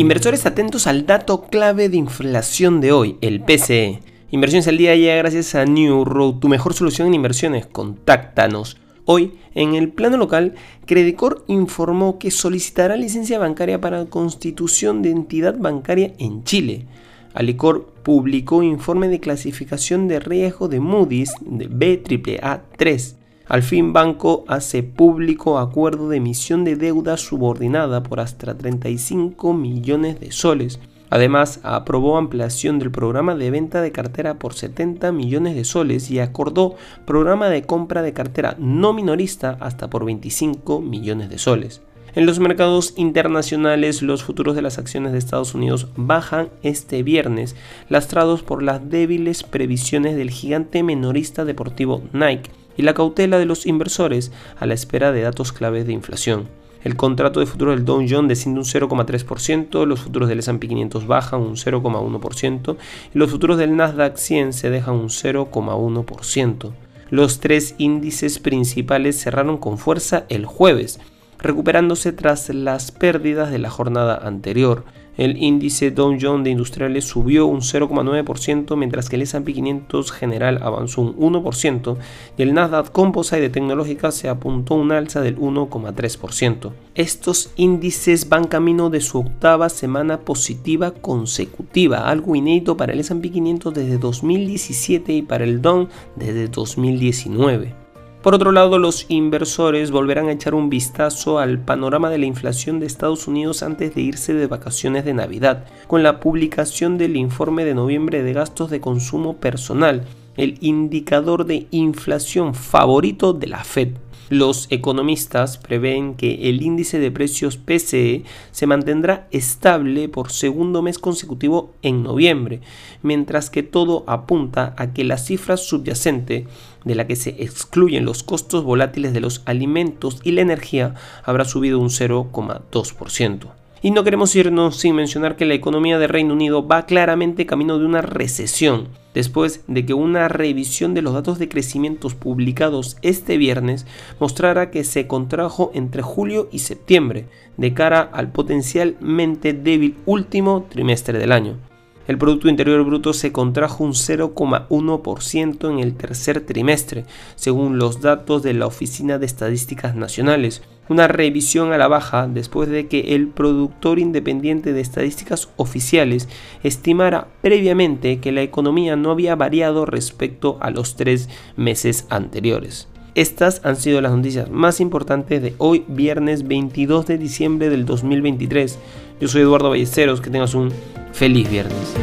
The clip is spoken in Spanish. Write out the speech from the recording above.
Inversores atentos al dato clave de inflación de hoy, el PCE. Inversiones al día llega gracias a New Road, tu mejor solución en inversiones. Contáctanos. Hoy, en el plano local, Credicor informó que solicitará licencia bancaria para constitución de entidad bancaria en Chile. Alicor publicó informe de clasificación de riesgo de Moody's de BAAA3 al fin, Banco hace público acuerdo de emisión de deuda subordinada por hasta 35 millones de soles. Además, aprobó ampliación del programa de venta de cartera por 70 millones de soles y acordó programa de compra de cartera no minorista hasta por 25 millones de soles. En los mercados internacionales, los futuros de las acciones de Estados Unidos bajan este viernes, lastrados por las débiles previsiones del gigante menorista deportivo Nike, y la cautela de los inversores a la espera de datos claves de inflación. El contrato de futuro del Dow Jones desciende un 0,3%, los futuros del S&P 500 bajan un 0,1% y los futuros del Nasdaq 100 se dejan un 0,1%. Los tres índices principales cerraron con fuerza el jueves, recuperándose tras las pérdidas de la jornada anterior. El índice Dow Jones de industriales subió un 0,9%, mientras que el S&P 500 general avanzó un 1% y el Nasdaq Composite de tecnológica se apuntó un alza del 1,3%. Estos índices van camino de su octava semana positiva consecutiva, algo inédito para el S&P 500 desde 2017 y para el Dow desde 2019. Por otro lado, los inversores volverán a echar un vistazo al panorama de la inflación de Estados Unidos antes de irse de vacaciones de Navidad, con la publicación del informe de noviembre de gastos de consumo personal, el indicador de inflación favorito de la Fed. Los economistas prevén que el índice de precios PCE se mantendrá estable por segundo mes consecutivo en noviembre, mientras que todo apunta a que la cifra subyacente, de la que se excluyen los costos volátiles de los alimentos y la energía, habrá subido un 0,2%. Y no queremos irnos sin mencionar que la economía de Reino Unido va claramente camino de una recesión, después de que una revisión de los datos de crecimientos publicados este viernes mostrara que se contrajo entre julio y septiembre, de cara al potencialmente débil último trimestre del año. El Producto Interior Bruto se contrajo un 0,1% en el tercer trimestre, según los datos de la Oficina de Estadísticas Nacionales, una revisión a la baja después de que el productor independiente de estadísticas oficiales estimara previamente que la economía no había variado respecto a los tres meses anteriores. Estas han sido las noticias más importantes de hoy, viernes 22 de diciembre del 2023. Yo soy Eduardo Ballesteros, que tengas un feliz viernes.